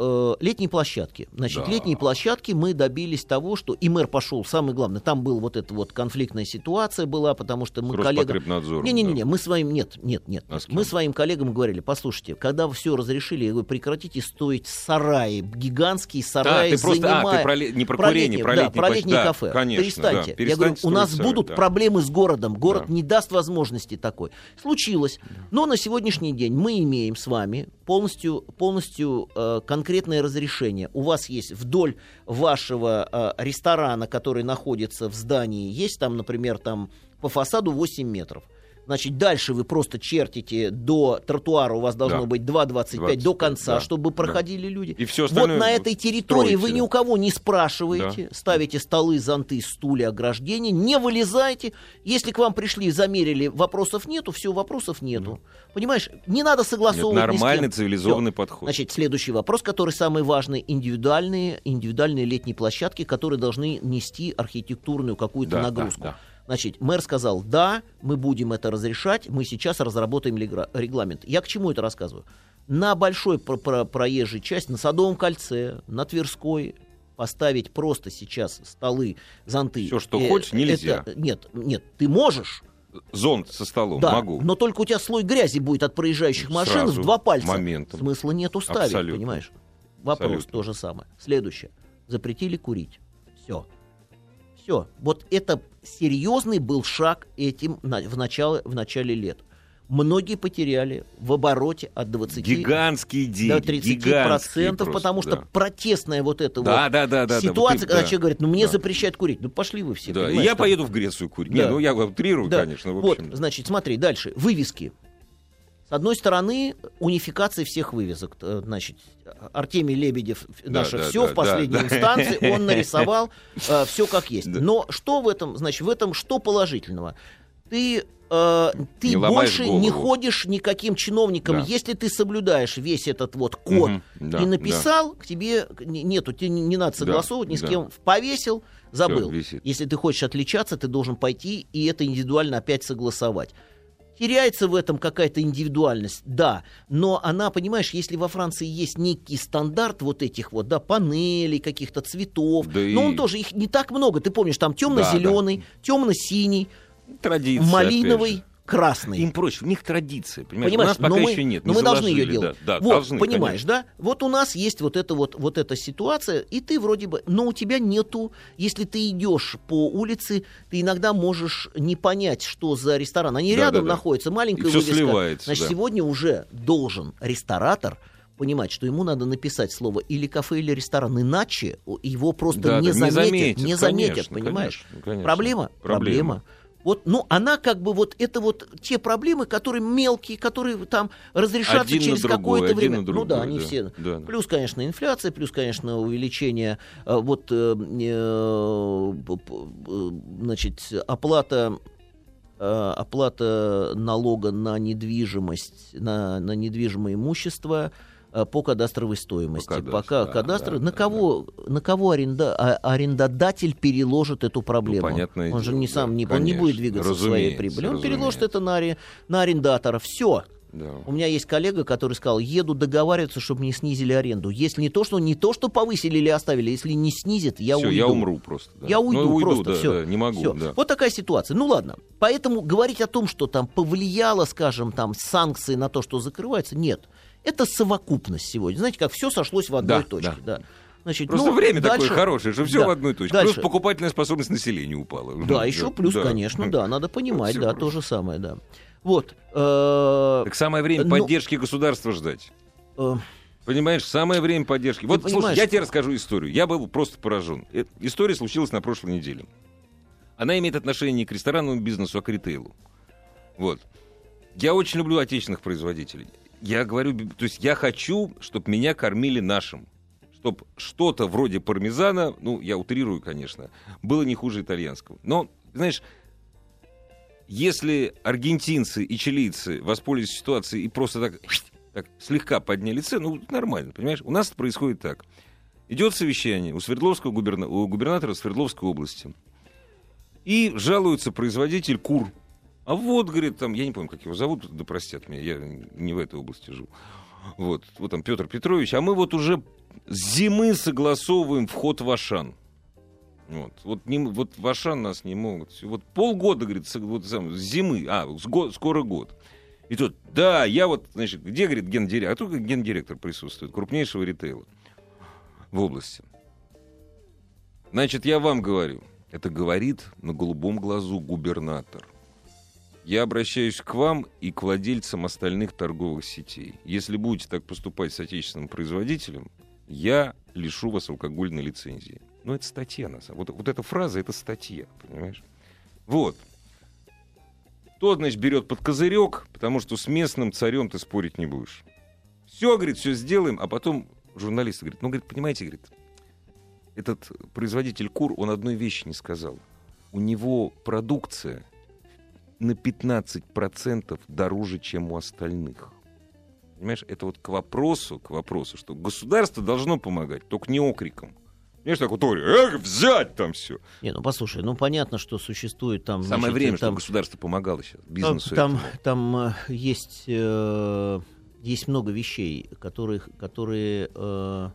э, летние площадки. Значит, Да. летние площадки мы добились того, что и мэр пошел, самое главное, там был вот эта вот конфликтная ситуация была, потому что мы коллегам... Не-не-не, да. мы своим... Нет, нет, нет. А мы своим коллегам говорили, послушайте, когда вы все разрешили, я говорю, прекратите стоить сараи, гигантские А, сараи, ты просто, а, ты про, не про Про курение, летние, про да, летние про площадки. летние Да, кафе. Конечно, Перестаньте. да. Я говорю, у нас строить будут сарай, да. проблемы с городом. Город Да. не даст возможности такой. Случилось. Но на сегодняшний день мы имеем с вами полностью, полностью э, конкретное разрешение. У вас есть вдоль вашего э, ресторана, который находится в здании, есть там, например, там по фасаду 8 метров. Значит, дальше вы просто чертите до тротуара, у вас должно Да. быть 2,25 до 25, конца, да, чтобы да. проходили люди. И вот остальное на этой территории вы строите, ни да. у кого не спрашиваете, ставите столы, зонты, стулья, ограждения, не вылезайте. Если к вам пришли, замерили, вопросов нету, все, вопросов нету. Понимаешь, не надо Нет, согласовывать ни кем. нормальный цивилизованный Всё. подход. Значит, следующий вопрос, который самый важный, индивидуальные, индивидуальные летние площадки, которые должны нести архитектурную какую-то Да, да, нагрузку. да. Значит, мэр сказал, да, мы будем это разрешать, мы сейчас разработаем регламент. Я к чему это рассказываю? На большой про- про- проезжей части, на Садовом кольце, на Тверской, поставить просто сейчас столы, зонты. Всё, что э, хочешь, нельзя. это- нет, нет, ты можешь, Зонт со столом, да, могу. но только у тебя слой грязи будет от проезжающих машин Сразу, в два пальца. моментом. Смысла нету ставить, Абсолютно. понимаешь? Вопрос Абсолютно. то же самое. Следующее. Запретили курить. Все. Все. Вот это серьезный был шаг этим на- в, начале, в начале лет. Многие потеряли в обороте от 20 Гигантские деньги. до 30 гигантские процентов, просто, потому что да. протестная вот эта Да, вот да, да, да, да, ситуация, вот ты- когда да. человек говорит, ну мне Да. запрещают курить. Ну пошли вы все. Да, я там- поеду в Грецию курить. Да. Не, ну я утрирую, да. конечно. В вот, общем. значит, смотри, дальше. Вывески. С одной стороны, унификация всех вывесок. Э, Значит, Артемий Лебедев, Да, наше да, все да, в последней да, да. инстанции, он нарисовал (laughs) все как есть. Да. Но что в этом, значит, в этом что положительного? Ты, э, ты Не больше не голову. ходишь никаким чиновником, Да. если ты соблюдаешь весь этот вот код Мгм, да, и написал, к тебе не- нету, тебе не, не надо согласовывать ни с да. кем, повесил, забыл. висит. Если ты хочешь отличаться, ты должен пойти и это индивидуально опять согласовать. Теряется в этом какая-то индивидуальность, да, но она, понимаешь, если во Франции есть некий стандарт вот этих вот, да, панелей, каких-то цветов, Да но и- он тоже, их не так много, ты помнишь, там темно-зеленый, темно-синий, Традиция, малиновый. Красный. Им проще, у них традиция, понимаешь? Понимаешь, у нас пока мы, еще нет. но не мы должны ее заложили, делать. Да, да, вот, должны, понимаешь, конечно. да? Вот у нас есть вот эта вот, вот эта ситуация, и ты вроде бы, но у тебя нету, если ты идешь по улице, ты иногда можешь не понять, что за ресторан. Они Да, рядом да, да. находятся, маленькая И вывеска. сливается, Значит, да. сегодня уже должен ресторатор понимать, что ему надо написать слово или кафе, или ресторан, иначе его просто Да, не, да, не заметят, заметят, не заметят, конечно, понимаешь? конечно. Проблема? Проблема. Проблема. Вот, ну, она как бы вот, это вот те проблемы, которые мелкие, которые там разрешатся Один через какое-то время. другой, ну да, они да, все. да. Плюс, конечно, инфляция, плюс, конечно, увеличение, э, вот, э, э, э, значит, оплата оплата налога на недвижимость, на, на недвижимое имущество по кадастровой стоимости. кадастру, Пока да, кадастр, да, на да, кого, на кого аренда, а- арендодатель переложит эту проблему? Ну, понятное он же дело, не да, сам не, он не будет конечно, двигаться в своей разумеется, прибыли. Он переложит разумеется. это на, аре- на арендатора. Все. Да. У меня есть коллега, который сказал, еду договариваться, чтобы мне снизили аренду. Если не то, что не то, что повысили или оставили, если не снизят, я Всё, уйду. я умру просто. да. Я уйду, Ну, уйду, просто да, все. да, не могу, да. Вот такая ситуация. Ну ладно. Поэтому говорить о том, что там повлияло, скажем, там санкции на то, что закрывается, нет. Это совокупность сегодня. Знаете, как все сошлось в одной Да, точке. Да. Значит, Просто ну, время дальше- такое хорошее, что все Да. в одной точке. Дальше. Плюс покупательная способность населения упала. Да, еще плюс, да. конечно, да, надо понимать, всё да, просто. то же самое, да. Вот. э, Так самое время Ну- поддержки государства ждать. э, Понимаешь, самое время поддержки. Вот, слушай, понимаешь- я тебе расскажу историю. Я был просто поражен. Э, История случилась на прошлой неделе. Она имеет отношение не к ресторанному бизнесу, а к ритейлу. Вот. Я очень люблю отечественных производителей. Я говорю, то есть я хочу, чтобы меня кормили нашим. Чтобы что-то вроде пармезана, ну, я утрирую, конечно, было не хуже итальянского. Но, знаешь, если аргентинцы и чилийцы воспользовались ситуацией и просто так, так слегка подняли цену, ну, нормально, понимаешь? У нас это происходит так. Идет совещание у, Свердловского губерна... у губернатора Свердловской области. И жалуется производитель кур. А вот, говорит, там, я не помню, как его зовут, да простят меня, я не в этой области живу. Вот, вот там Петр Петрович, а мы вот уже с зимы согласовываем вход в Ашан. Вот, вот, не, вот в Ашан нас не могут. Вот полгода, говорит, с, вот, с зимы, а, с год, скоро год. И тут, да, я вот, значит, где, говорит, гендиректор? А только гендиректор присутствует, крупнейшего ритейла в области. Значит, я вам говорю, это говорит на голубом глазу губернатор. Я обращаюсь к вам и к владельцам остальных торговых сетей. Если будете так поступать с отечественным производителем, я лишу вас алкогольной лицензии. Ну, это статья, на самом вот, вот эта фраза, это статья, понимаешь? Вот. Тот, значит, берет под козырек, потому что с местным царем ты спорить не будешь. Все, говорит, все сделаем, а потом журналист говорит, ну, говорит, понимаете, говорит, этот производитель кур, он одной вещи не сказал. У него продукция на 15% дороже, чем у остальных. Понимаешь, это вот к вопросу, к вопросу, что государство должно помогать, только не окриком. Знаешь, так вот, эх, взять там все. Не, ну послушай, ну понятно, что существует там... Самое значит, время, там, чтобы государство помогало сейчас бизнесу. Там, там, там э, есть, э, есть много вещей, которые, которые э,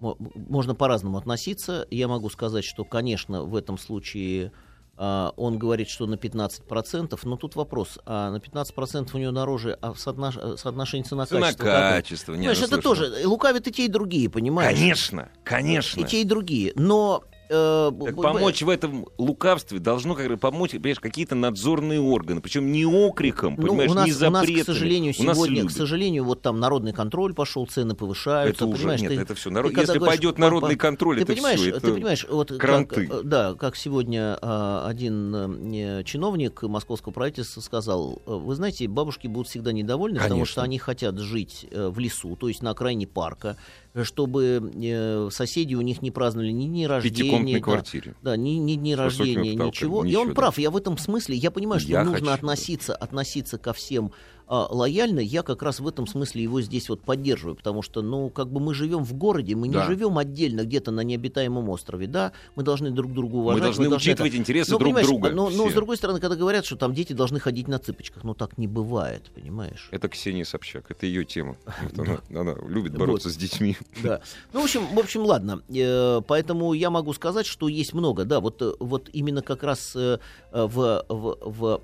можно по-разному относиться. Я могу сказать, что, конечно, в этом случае он говорит, что на 15%, но тут вопрос, а на 15% у него дороже, а соотнош... соотношении цена-качество? Цена-качество. Понимаешь, ну, это слушай, тоже, лукавят и те, и другие, понимаешь? Конечно, конечно. И те, и другие, но э, так помочь в этом лукавстве должно как бы помочь, понимаешь, какие-то надзорные органы, причем не окриком, ну, понимаешь, у нас, не запретами. У нас, к сожалению, сегодня, к сожалению, вот там народный контроль пошел, цены повышаются. Это уже понимаешь, нет, ты, это все. Народ, если говоришь, пойдет народный контроль, ты это понимаешь, все. Это ты понимаешь, вот кранты. Как, да, как сегодня а, один а, чиновник московского правительства сказал, вы знаете, бабушки будут всегда недовольны, Конечно. потому что они хотят жить э, в лесу, то есть на окраине парка, чтобы э, соседи у них не праздновали ни дни рождения. Да, квартире. Да, ни, ни дни рождения, потолком, ничего. И он да. прав. Я в этом смысле, я понимаю, что Я нужно хочу, относиться, относиться ко всем а, лояльно. Я как раз в этом смысле его здесь вот поддерживаю, потому что, ну, как бы мы живем в городе, мы не Да. живем отдельно где-то на необитаемом острове, да, мы должны друг друга Мы уважать. должны учитывать это- интересы Ну, друг друга. Но, но, с другой стороны, когда говорят, что там дети должны ходить на цыпочках, ну так не бывает, понимаешь? Это Ксения Собчак, это ее тема. (laughs) Она, любит бороться с детьми. Да. Ну, в общем, в общем, ладно. Э, Поэтому я могу сказать, что есть много, да, вот, э, вот именно как раз э, в, в, в,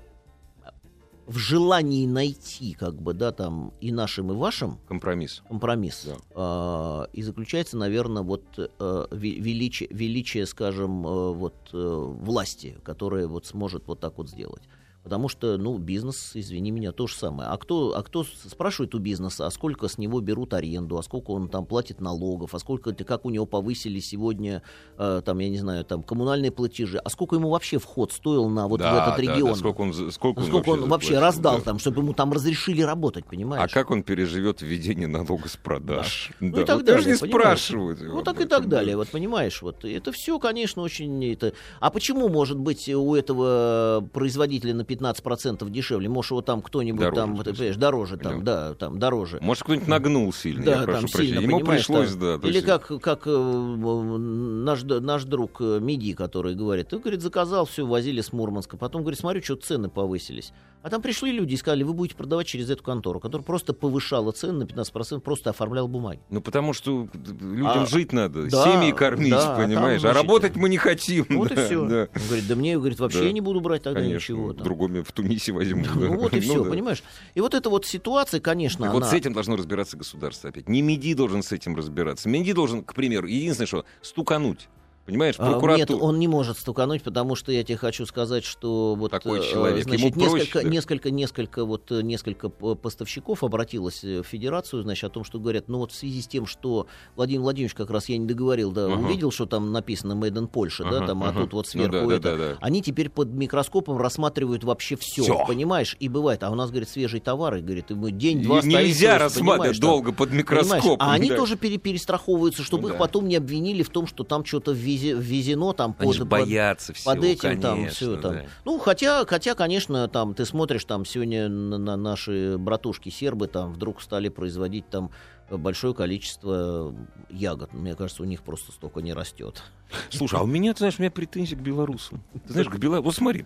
в желании найти, как бы, да, там и нашим, и вашим Компромисс. компромисс. Да. А, и заключается, наверное, вот э, ве- величие, величие, скажем, э, вот э, власти, которая вот сможет вот так вот сделать. Потому что, ну, бизнес, извини меня, то же самое. А кто, а кто спрашивает у бизнеса, а сколько с него берут аренду, а сколько он там платит налогов, а сколько, как у него повысили сегодня, э, там, я не знаю, там, коммунальные платежи, а сколько ему вообще вход стоил на вот Да, в этот да, да, регион? сколько он, сколько он Сколько он вообще заплатил, раздал да. там, чтобы ему там разрешили работать, понимаешь? А как он переживет введение налога с продаж? Ну Да, и так вот даже далее, не понимаешь? спрашивают. Ну так и так далее, да. вот понимаешь, вот это все, конечно, очень это. А почему может быть у этого производителя 15% дешевле? Может, его там кто-нибудь Дороже, там, в ты смысле? понимаешь, дороже там, Понятно. да, там дороже. Может, кто-нибудь нагнул сильно, Да, я прошу там прощения. сильно, Ему понимаешь, пришлось, там. да. Или есть- как, как э, наш, наш друг э, Миди, который говорит, ты, говорит, заказал, все, возили с Мурманска. Потом, говорит, смотрю, что цены повысились. А там пришли люди и сказали, вы будете продавать через эту контору, которая просто повышала цены на 15%, просто оформляла бумаги. Ну, потому что людям А, жить надо, да, семьи кормить, да, а там, понимаешь? А, работать мы не хотим. Вот да, и все. да. Он говорит, да мне, говорит, вообще Да. я не буду брать тогда Конечно, ничего. там. Другом в Тунисе возьму. да. Ну вот и (laughs) все, да. понимаешь? И вот эта вот ситуация, конечно, вот с этим должно разбираться государство опять. Не МИДИ должен с этим разбираться. МИДИ должен, к примеру, единственное, что стукануть. Понимаешь, А, Нет, прокуратура. он не может стукануть, потому что я тебе хочу сказать, что вот Такой э, человек, значит, ему проще, несколько, да. несколько, несколько вот э, несколько поставщиков обратилось э, в Федерацию, значит, о том, что говорят, ну вот в связи с тем, что Владимир Владимирович как раз я не договорил, да, Ага. увидел, что там написано Made in Польша, да, Ага, там, а ага. тут вот Ну сверху да, да, это, да, да. они теперь под микроскопом рассматривают вообще все, Всё. понимаешь? И бывает, а у нас говорит свежий товар, и говорит, и мы день-два Нельзя стоит, рассматривать понимаешь, там. долго под Понимаешь? микроскопом. А они да. тоже пере- перестраховываются, чтобы Ну их да. потом не обвинили в том, что там что-то ввезли ввезено там Они под, же под- боятся всего, под этим там конечно, все там. да. Ну, хотя, хотя, конечно, там ты смотришь, там сегодня на, на наши братушки сербы там вдруг стали производить там большое количество ягод. Мне кажется, у них просто столько не растет. Слушай, а у меня, ты знаешь, у меня претензии к белорусам. Ты знаешь, к белорусам... Вот смотри.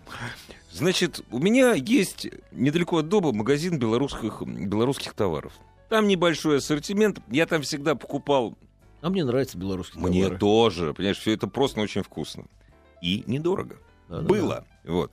Значит, у меня есть недалеко от дома магазин белорусских, белорусских товаров. Там небольшой ассортимент. Я там всегда покупал... А мне нравятся белорусские Мне товары. тоже. Понимаешь, все это просто очень вкусно. И недорого. Да-да-да. Было. Вот.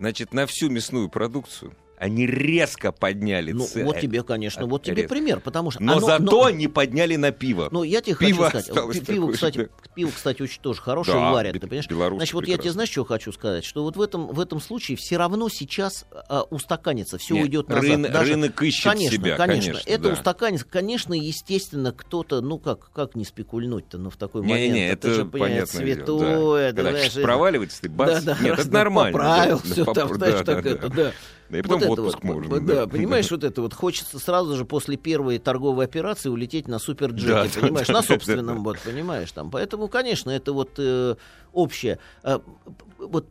Значит, на всю мясную продукцию они резко подняли Ну, цены. вот тебе, конечно, вот тебе Резко. пример, потому что... Но оно- зато но- не подняли на пиво. Ну, я тебе Пиво хочу сказать, пиво, кстати, пиво, кстати, очень тоже хорошее Да, варят, ты понимаешь? Значит, вот я тебе, знаешь, что хочу сказать? Что вот в этом, в этом случае все равно сейчас а, устаканится, все Нет, уйдет назад. рын- Даже- рынок ищет конечно, себя, конечно, конечно, это да. устаканится. Конечно, естественно, кто-то, ну как, как не спекульнуть-то, ну в такой момент. Не-не-не, ты это же, понимаешь, святое, да. Когда знаешь, проваливается, ты бац, (laughs) да, да, нет, это нормально. Поправил да, все там, знаешь, так это, да. и потом в отпуск вот, можно. Да, понимаешь, вот это вот хочется сразу же после первой торговой операции улететь на суперджете, Да, да, (laughs) понимаешь, да, на да, собственном, да. вот, понимаешь, там. Поэтому, конечно, это вот э, общее. А, вот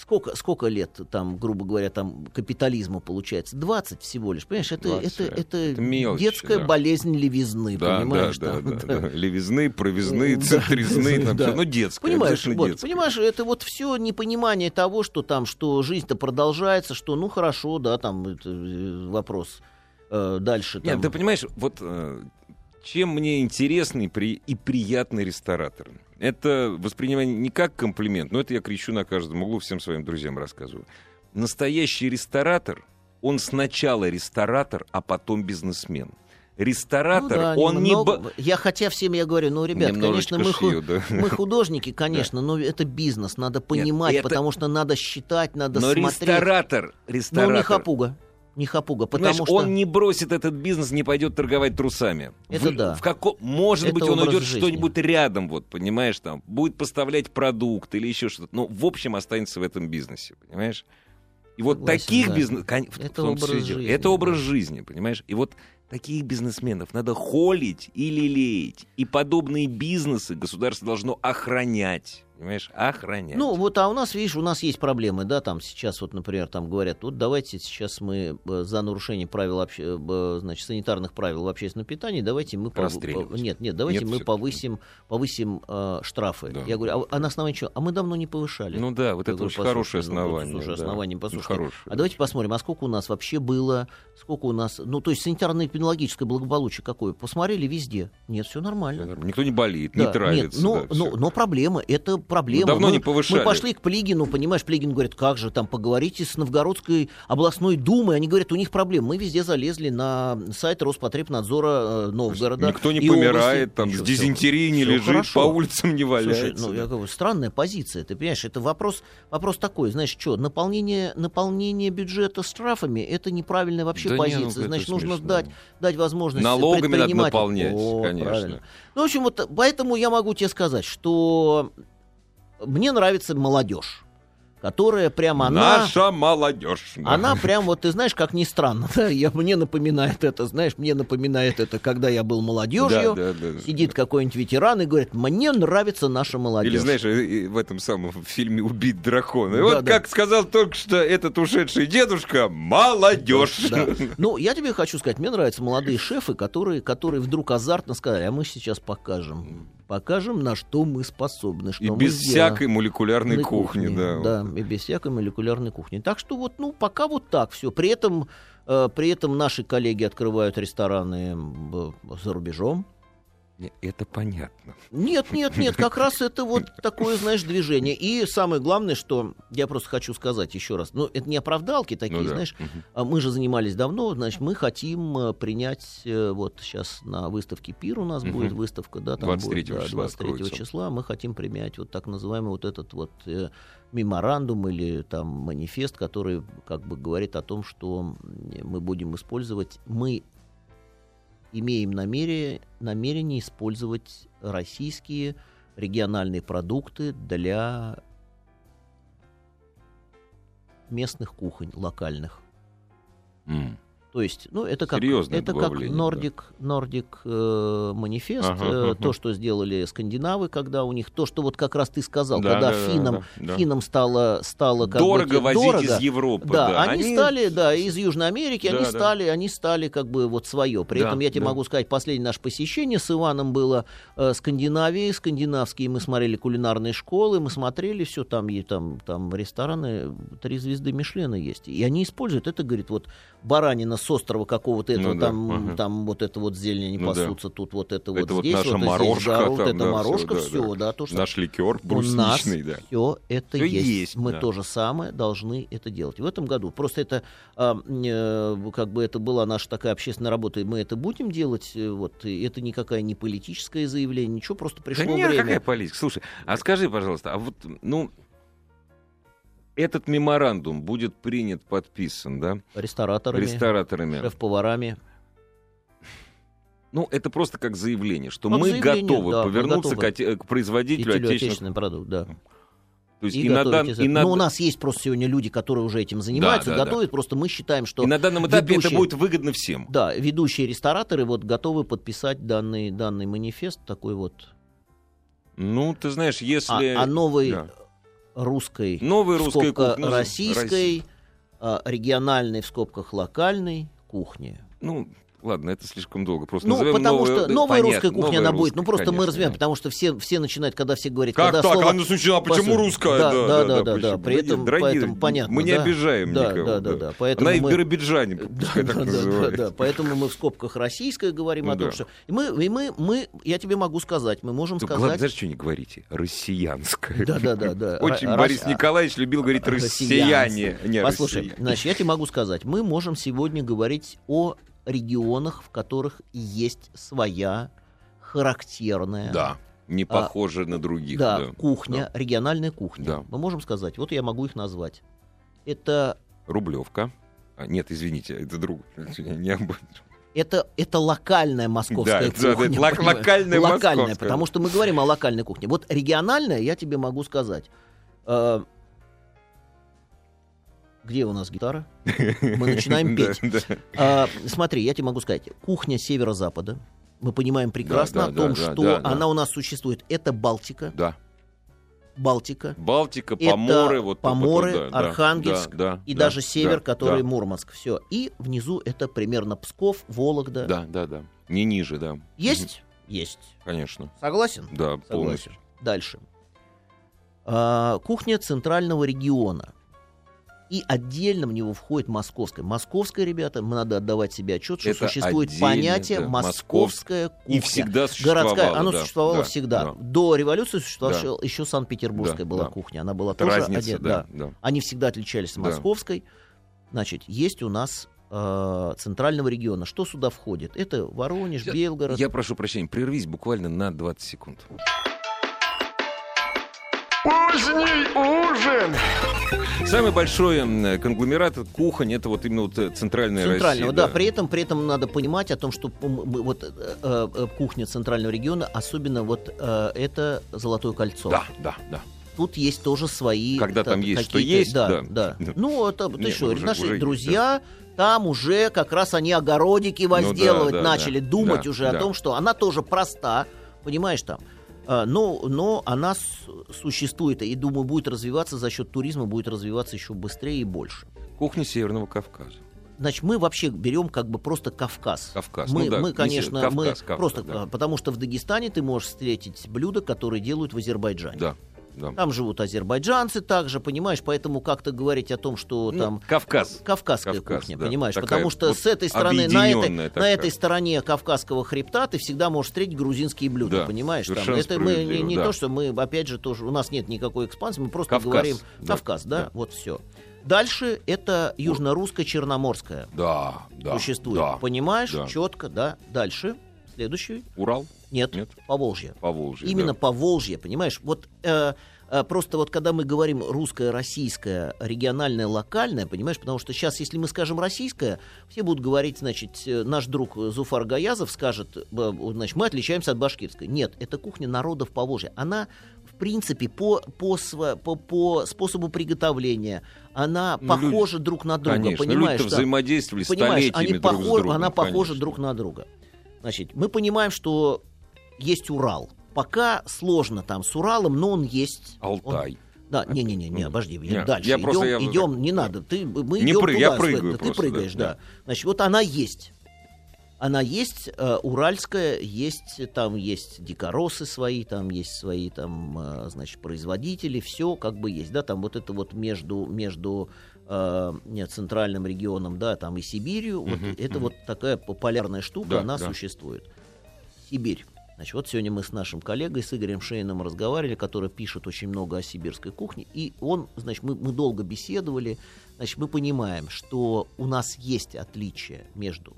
сколько, сколько лет там, грубо говоря, там капитализма получается? 20 всего лишь, понимаешь? Это, 20, это, это, это мелочи, детская да. болезнь левизны, Да, понимаешь? да, там, да, (laughs) да, да. Левизны, провизны, Да, центризны, там да. всё. ну детское, Понимаешь, вот, детское. понимаешь, это вот все непонимание того, что там, что жизнь-то продолжается, что ну хорошо, да, там это, э, вопрос э, дальше. Нет, там. ты понимаешь, вот э, чем мне интересный при... и приятный ресторатор? Это воспринимание не как комплимент, но это я кричу на каждом углу, всем своим друзьям рассказываю. Настоящий ресторатор, он сначала ресторатор, а потом бизнесмен. Ну Ресторатор, да, он не... немного- ба- Я хотя всем я говорю, ну, ребят, Немножечко конечно, мы, шью, да. мы художники, (laughs) конечно, но это бизнес, надо понимать, это- потому что надо считать, надо Но смотреть. ресторатор, Ну, ресторатор, не хапуга, не хапуга, потому что... он не бросит этот бизнес, не пойдет торговать трусами. Это В- да. В како... Может Это быть, он образ уйдет что-нибудь рядом, вот, понимаешь, там, будет поставлять продукт или еще что-то. Но, в общем, останется в этом бизнесе, понимаешь? И вот Согласен, таких да. бизнес... Это образ жизни, Это образ да. жизни, понимаешь? И вот таких бизнесменов надо холить и лелеять. И подобные бизнесы государство должно охранять. Понимаешь? Охранять. Ну, вот, а у нас, видишь, у нас есть проблемы, да, там сейчас вот, например, там говорят, вот давайте сейчас мы э, за нарушение правил, обще- э, значит, санитарных правил в общественном питании, давайте мы... пов- пов- Нет, нет, давайте Нет, мы повысим, повысим э, штрафы. Да. Я говорю, а, а на основании чего? А мы давно не повышали. Ну да, вот Я это говорю, очень хорошее ну, основание. слушай, да. основание, Ну, послушайте. хорошее, А да. давайте посмотрим, а сколько у нас вообще было, сколько у нас, ну, то есть санитарно-эпидемиологическое благополучие какое? Посмотрели везде. Нет, все нормально. Никто не болеет, Да, не травится. Нет, но, да, но, но проблема, это проблема. Ну, давно мы, не повышали. Мы пошли к Плигину, понимаешь, Плигин говорит, как же там, поговорите с Новгородской областной думой. Они говорят, у них проблемы. Мы везде залезли на сайт Роспотребнадзора э, Новгорода. Никто не помирает, области. там, Ничего, с дизентерией не лежит, хорошо. по улицам не Слушай, валяется. ну, я говорю, странная позиция, ты понимаешь, это вопрос, вопрос такой, знаешь, что, наполнение, наполнение бюджета штрафами, это неправильная вообще Да не, позиция, ну, это значит, нужно смешно. дать, дать возможность Налогами надо наполнять, О, конечно. правильно. Ну, в общем, вот поэтому я могу тебе сказать, что мне нравится молодежь, которая прямо она... Наша молодежь. да. Она прям вот, ты знаешь, как ни странно, (laughs) да, я, мне напоминает это, знаешь, мне напоминает это, когда я был молодежью, Да, да, да. сидит какой-нибудь ветеран и говорит, мне нравится наша молодежь. Или, знаешь, в этом самом фильме «Убить дракона». Да, вот, да. как сказал только что этот ушедший дедушка, молодежь. Да. (laughs) Ну, я тебе хочу сказать, мне нравятся молодые шефы, которые, которые вдруг азартно сказали, а мы сейчас покажем. Покажем, на что мы способны. Что И мы без сделаем». всякой молекулярной На кухни, да. Да, и без всякой молекулярной кухни. Так что вот, ну, пока вот так все. При этом, э, при этом наши коллеги открывают рестораны м, за рубежом. Это понятно. Нет, нет, нет, как раз это вот (laughs) такое, знаешь, движение. И самое главное, что я просто хочу сказать еще раз, ну, это не оправдалки такие, Ну да. знаешь, а мы же занимались давно, значит, мы хотим э, принять, э, вот сейчас на выставке ПИР у нас Мгм. будет выставка, да, там 23 будет, да, числа 23 откроется. числа, мы хотим принять вот так называемый вот этот вот э, меморандум или там манифест, который как бы говорит о том, что мы будем использовать, мы имеем намерение, намерение использовать российские региональные продукты для местных кухонь, локальных. М. То есть, ну, это как, это как добавление, да. Нордик, Нордик э, манифест, Ага, э, ага. то, что сделали скандинавы, когда у них, то, что вот как раз ты сказал, Да, когда да, финнам, да, да. финнам стало, стало как бы Дорого те- возить дорого, из Европы. да, Да, они, стали, да, из Южной Америки, Да, они да. стали, они стали как бы вот свое. При Да, этом я тебе да. могу сказать, последнее наше посещение с Иваном было э, Скандинавии, скандинавские, мы смотрели кулинарные школы, мы смотрели все, там, и, там, там рестораны, три звезды Мишлена есть. И они используют, это, говорит, вот баранина с острова какого-то этого, Ну да, там, ага. там вот это вот зелень они Ну да. пасутся, тут вот это вот Это вот здесь, наша вот здесь морожка, жарут, там, это да, морожка, всё, все, да, да, то, что Наш ликер брусничный, да. все это Всё есть. есть, Мы да. то же самое должны это делать. В этом году просто это а, э, как бы это была наша такая общественная работа, и мы это будем делать. э, Вот и это никакая не политическое заявление, ничего, просто пришло Да нет, время. какая политика? Слушай, а скажи, пожалуйста, а вот, ну, этот меморандум будет принят, подписан, да, Рестораторами, рестораторами. шеф-поварами. Ну, это просто как заявление, что Как мы заявление, готовы да, мы повернуться готовы. К, к производителю отечественных. отечественный продукт, да. То есть И и, на, дан- и на- Ну, у нас есть просто сегодня люди, которые уже этим занимаются, да, да. готовят. Просто мы считаем, что и на данном этапе это ведущие- будет выгодно всем. да, ведущие рестораторы вот готовы подписать данный, данный манифест такой вот. Ну, ты знаешь, если... А, а новой Да. Русской Новой русской скобках кухни, российской, России. а, региональной в скобках локальной кухни. Ну, ладно, это слишком долго. Просто Ну, потому новую- что да, новая понятно, русская кухня, новая она будет. русская, Ну, просто мы конечно, развиваем, да. потому что все, все начинают, когда все говорят, Как когда так? слово... А ну сначала, почему Послушай, русская? Да, да, да, да, почему? да. При этом, Дорогие, поэтому понятно. Мы не да. обижаем да, никого. Да, да, да. Поэтому Она и в мы- Биробиджане, (laughs) Да, да, да, да, да. Поэтому мы в скобках российское говорим Ну о том, да. что... И мы, и мы, мы, я тебе могу сказать, мы можем Ну, Главное, сказать... знаешь, что не говорите? Россиянское. Да, да, да, да. Очень Борис Николаевич любил говорить россияне. не Послушай, значит, я тебе могу сказать, мы можем сегодня говорить о регионах, в которых есть своя характерная Да, не похоже на других. да, да. кухня, региональная кухня. Да. Мы можем сказать, вот я могу их назвать. Это, Рублевка. А, нет, извините, это друг. Не об- это, это локальная московская Да, да, кухня. это лок- локальная Локальная, московская. потому что мы говорим о локальной кухне. Вот региональная, я тебе могу сказать. Э, Где у нас гитара? (laughs) Мы начинаем Да, петь. да. А, смотри, я тебе могу сказать, кухня северо-запада. Мы понимаем прекрасно Да, да, о том, да, да, что да, да. она у нас существует. Это Балтика, Да. Балтика, Балтика, Это Поморы, вот Поморы, вот, да, да, Архангельск да, да, и да, даже север, да, который да, Мурманск. Все. И внизу это примерно Псков, Вологда. Да, да, да. Не ниже, да. Есть? Есть. Конечно. Согласен? Да, Согласен. полностью. Дальше. А, кухня центрального региона. И отдельно в него входит московская. Московская, ребята, надо отдавать себе отчет, что Это существует понятие да, московская кухня. И всегда существовало. Городская, оно да, существовало да, всегда. да. До революции существовала еще Санкт-Петербургская Да, была да. кухня. Она была Это тоже разница, отдельно, да, да. Они всегда отличались от Да. московской. Значит, есть у нас э, центрального региона. Что сюда входит? Это Воронеж, Я- Белгород. Я прошу прощения, прервись буквально на 20 секунд. Поздний ужин! Самый большой конгломерат кухонь это вот именно вот э, центральная Центрального, Россия. да. При этом, при этом надо понимать о том, что вот э, э, кухня центрального региона, особенно вот это Золотое кольцо. Да, да, да. Тут есть тоже свои. Когда та- там есть, что есть, да, да. да. Да. (laughs) Ну, это ты Не, что, уже- наши уже друзья там уже как раз они огородики Ну да, возделывать да, начали, да, думать да, уже да. о том, что она тоже проста, понимаешь там. А, Но, но она существует и, думаю, будет развиваться за счет туризма, будет развиваться еще быстрее и больше. Кухня Северного Кавказа. Значит, мы вообще берем как бы просто Кавказ. Кавказ. Мы, Ну да, мы не конечно, Север- мы Кавказ, Кавказ, просто, да. а, потому что в Дагестане ты можешь встретить блюда, которые делают в Азербайджане. Да, да. Там живут азербайджанцы также, понимаешь, поэтому как-то говорить о том, что Ну, там Кавказ. Кавказская Кавказ, кухня, да. понимаешь, Такая потому что вот с этой стороны, на этой, на этой стороне Кавказского хребта ты всегда можешь встретить грузинские блюда, Да, понимаешь? Там, это мы не, не да. то, что мы, опять же, тоже у нас нет никакой экспансии, мы просто Кавказ, говорим да, Кавказ, да, да. вот все. Дальше это южно-русская черноморская Да, да. существует, да. понимаешь? да. Четко, да. Дальше следующий. Урал. Нет, Нет? Поволжье. Поволжье. Именно да. Поволжье, понимаешь? Вот э, э, просто вот когда мы говорим русское, российское, региональное, локальное, понимаешь, потому что сейчас, если мы скажем российское, все будут говорить, значит, э, наш друг Зуфар Гаязов скажет, э, значит, мы отличаемся от башкирской. Нет, это кухня народов Поволжья. Она, в принципе, по, по, по, по способу приготовления, она Ну, похожа друг на друга, Конечно, понимаешь? люди-то да? взаимодействовали Понимаешь, столетиями они друг похожи, с другом. она похожа конечно. друг на друга. Значит, мы понимаем, что есть Урал. Пока сложно там с Уралом, но он есть. Он- Алтай. да, не-не-не, не, Ну, обожди, не, дальше. я идем, просто- я- идем, не надо, ты, мы Не идем прыг- туда, я прыгаю ты просто, прыгаешь, да, да. Значит, вот она есть. Она есть, э, уральская, есть, там есть дикоросы свои, там есть свои, там, э, значит, производители, все как бы есть, да, там вот это вот между, между э, нет, центральным регионом, да, там и Сибирью, вот Мгм, это вот такая популярная штука, Да, она да. существует. Сибирь. Значит, вот сегодня мы с нашим коллегой, с Игорем Шейном разговаривали, который пишет очень много о сибирской кухне, и он, значит, мы, мы долго беседовали, значит, мы понимаем, что у нас есть отличие между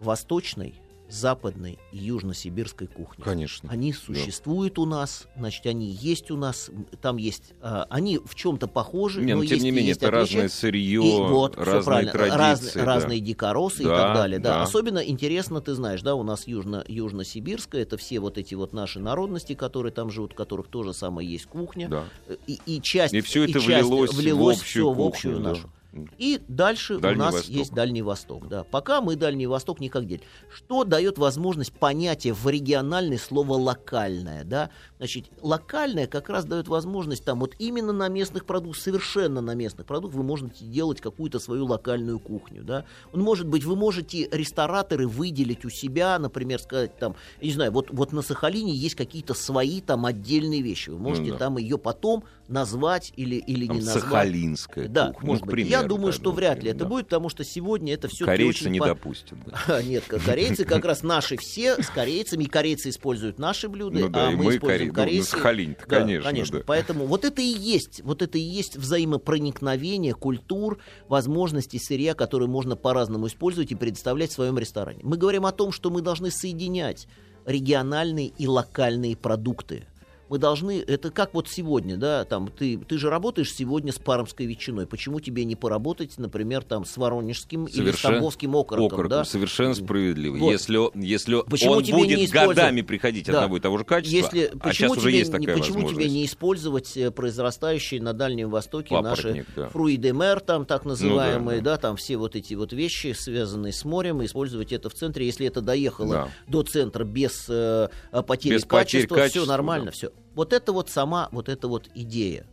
восточной, западной и южносибирской кухней. Конечно. Они существуют у нас, значит, они есть у нас, там есть, а, они в чем-то похожи, Не, но но тем есть не и менее, есть это отличия. разное сырье, И вот, разные правильно, традиции. разные, да. разные дикоросы и Да, так далее. Да. да. Особенно интересно, ты знаешь, да, у нас южно, южно-сибирская, это все вот эти вот наши народности, которые там живут, у которых тоже самое есть кухня. Да. И, и часть, И все это часть влилось, влилось в общую всё в кухню. общую да. нашу. И дальше Дальний у нас Восток. есть Дальний Восток. Да. Пока мы Дальний Восток никак делим. Что дает возможность понятия в региональное слово локальное? Да? Значит, локальное как раз дает возможность там вот именно на местных продуктах, совершенно на местных продуктах вы можете делать какую-то свою локальную кухню. Да? Он может быть, вы можете рестораторы выделить у себя, например, сказать там, я не знаю, вот, вот на Сахалине есть какие-то свои там отдельные вещи. Вы можете Ну да. там ее потом назвать или, или Там не назвать. сахалинская Да, кухня. может ну, быть. Я думаю, что ну, вряд ли это будет, потому что сегодня это все Корейцы не допустят. (laughs) Нет, корейцы как раз (laughs) наши все с корейцами, и корейцы используют наши блюда, Ну а мы, используем ну, на корейцы. Сахалине-то, Да, конечно, да. Поэтому вот это и есть, вот это и есть взаимопроникновение культур, возможностей сырья, которые можно по-разному использовать и предоставлять в своем ресторане. Мы говорим о том, что мы должны соединять региональные и локальные продукты. Мы должны, это как вот сегодня, да, там, ты, ты же работаешь сегодня с пармской ветчиной. Почему тебе не поработать, например, там, с воронежским или с тамбовским окороком, Окороком, да? совершенно справедливо. Вот. Если, если Почему он тебе не будет использовать- годами приходить Да. одного и того же качества, Если, а почему сейчас уже тебе, есть не- такая почему тебе не использовать э, произрастающие на Дальнем Востоке Папоротник, наши да. фруи де мер, там так называемые, Ну да, да, там все вот эти вот вещи, связанные с морем, и использовать это в центре, если это доехало Да. до центра без э, потери Без потерь качества, качества, все нормально, да. все. Вот это вот сама, вот эта вот идея.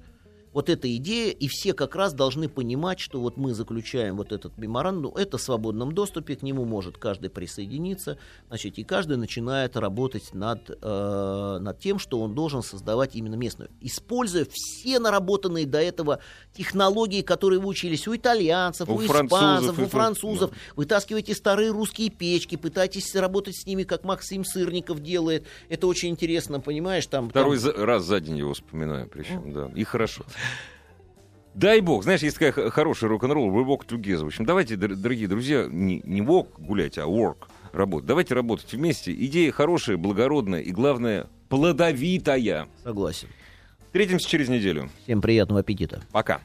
Вот эта идея, и все как раз должны понимать, что вот мы заключаем вот этот меморандум, это в свободном доступе, к нему может каждый присоединиться, значит, и каждый начинает работать над, э, над тем, что он должен создавать именно местную, используя все наработанные до этого технологии, которые вы учились у итальянцев, У у, испанцев, у фр- французов, вытаскиваете старые русские печки, пытаетесь работать с ними, как Максим Сырников делает, это очень интересно, понимаешь, там... Второй там- раз за день его вспоминаю, причем, да. И хорошо. Дай бог, знаешь, есть такая хорошая рок-н-ролл, we walk together. В общем, давайте, дор- дорогие друзья, не, не walk гулять, а work работать. Давайте работать вместе. Идея хорошая, благородная и, главное, плодовитая. Согласен. Встретимся через неделю. Всем приятного аппетита. Пока.